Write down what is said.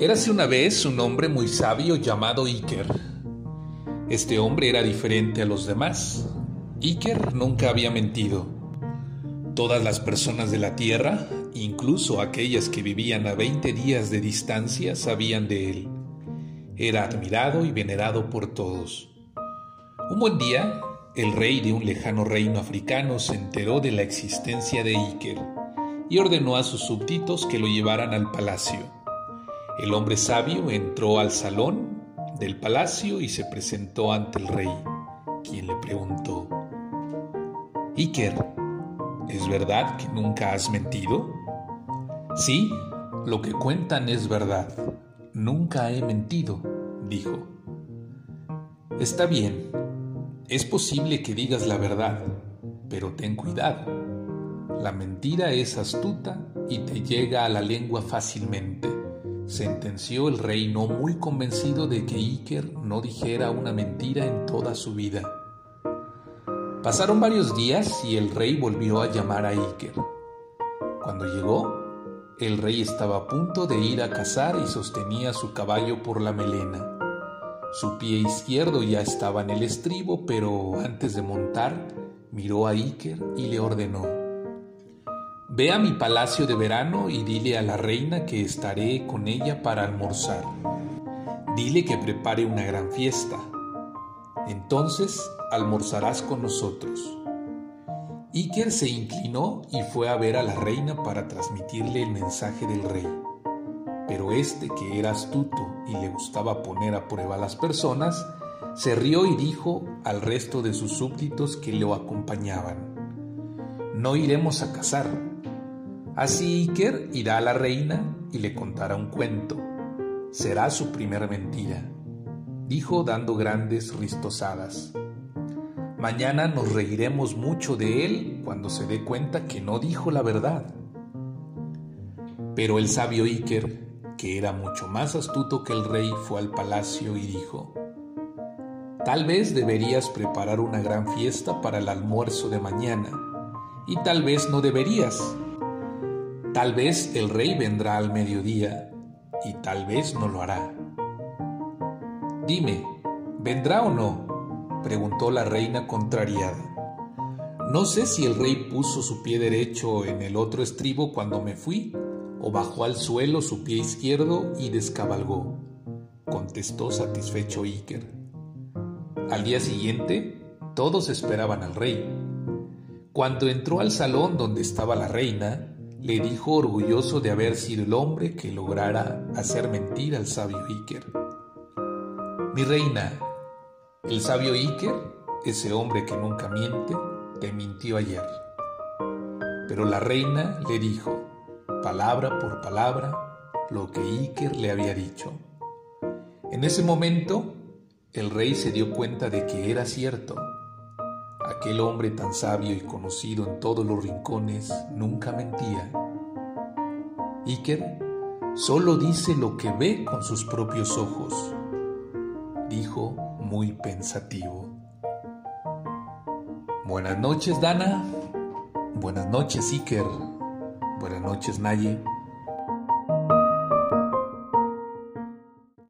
Érase una vez un hombre muy sabio llamado Iker. Este hombre era diferente a los demás. Iker nunca había mentido. Todas las personas de la tierra, incluso aquellas que vivían a 20 días de distancia, sabían de él. Era admirado y venerado por todos. Un buen día, el rey de un lejano reino africano se enteró de la existencia de Iker y ordenó a sus súbditos que lo llevaran al palacio. El hombre sabio entró al salón del palacio y se presentó ante el rey, quien le preguntó, Iker, ¿es verdad que nunca has mentido? Sí, lo que cuentan es verdad. Nunca he mentido, dijo. Está bien, es posible que digas la verdad, pero ten cuidado. La mentira es astuta y te llega a la lengua fácilmente sentenció el rey no muy convencido de que Iker no dijera una mentira en toda su vida. Pasaron varios días y el rey volvió a llamar a Iker. Cuando llegó, el rey estaba a punto de ir a cazar y sostenía su caballo por la melena. Su pie izquierdo ya estaba en el estribo, pero antes de montar, miró a Iker y le ordenó, Ve a mi palacio de verano y dile a la reina que estaré con ella para almorzar. Dile que prepare una gran fiesta. Entonces almorzarás con nosotros. Iker se inclinó y fue a ver a la reina para transmitirle el mensaje del rey. Pero este, que era astuto y le gustaba poner a prueba a las personas, se rió y dijo al resto de sus súbditos que lo acompañaban, No iremos a cazar, Así Iker irá a la reina y le contará un cuento. Será su primera mentira, dijo dando grandes ristosadas. Mañana nos reiremos mucho de él cuando se dé cuenta que no dijo la verdad. Pero el sabio Iker, que era mucho más astuto que el rey, fue al palacio y dijo, Tal vez deberías preparar una gran fiesta para el almuerzo de mañana, y tal vez no deberías, Tal vez el rey vendrá al mediodía y tal vez no lo hará. Dime, ¿vendrá o no? preguntó la reina contrariada. No sé si el rey puso su pie derecho en el otro estribo cuando me fui, o bajó al suelo su pie izquierdo y descabalgó, contestó satisfecho Iker. Al día siguiente, todos esperaban al rey. Cuando entró al salón donde estaba la reina, le dijo orgulloso de haber sido el hombre que lograra hacer mentir al sabio Iker. Mi reina, el sabio Iker, ese hombre que nunca miente, te mintió ayer. Pero la reina le dijo, palabra por palabra, lo que Iker le había dicho. En ese momento, el rey se dio cuenta de que era cierto Aquel hombre tan sabio y conocido en todos los rincones nunca mentía. Iker solo dice lo que ve con sus propios ojos, dijo muy pensativo. Buenas noches, Dana. Buenas noches, Iker. Buenas noches, Naye.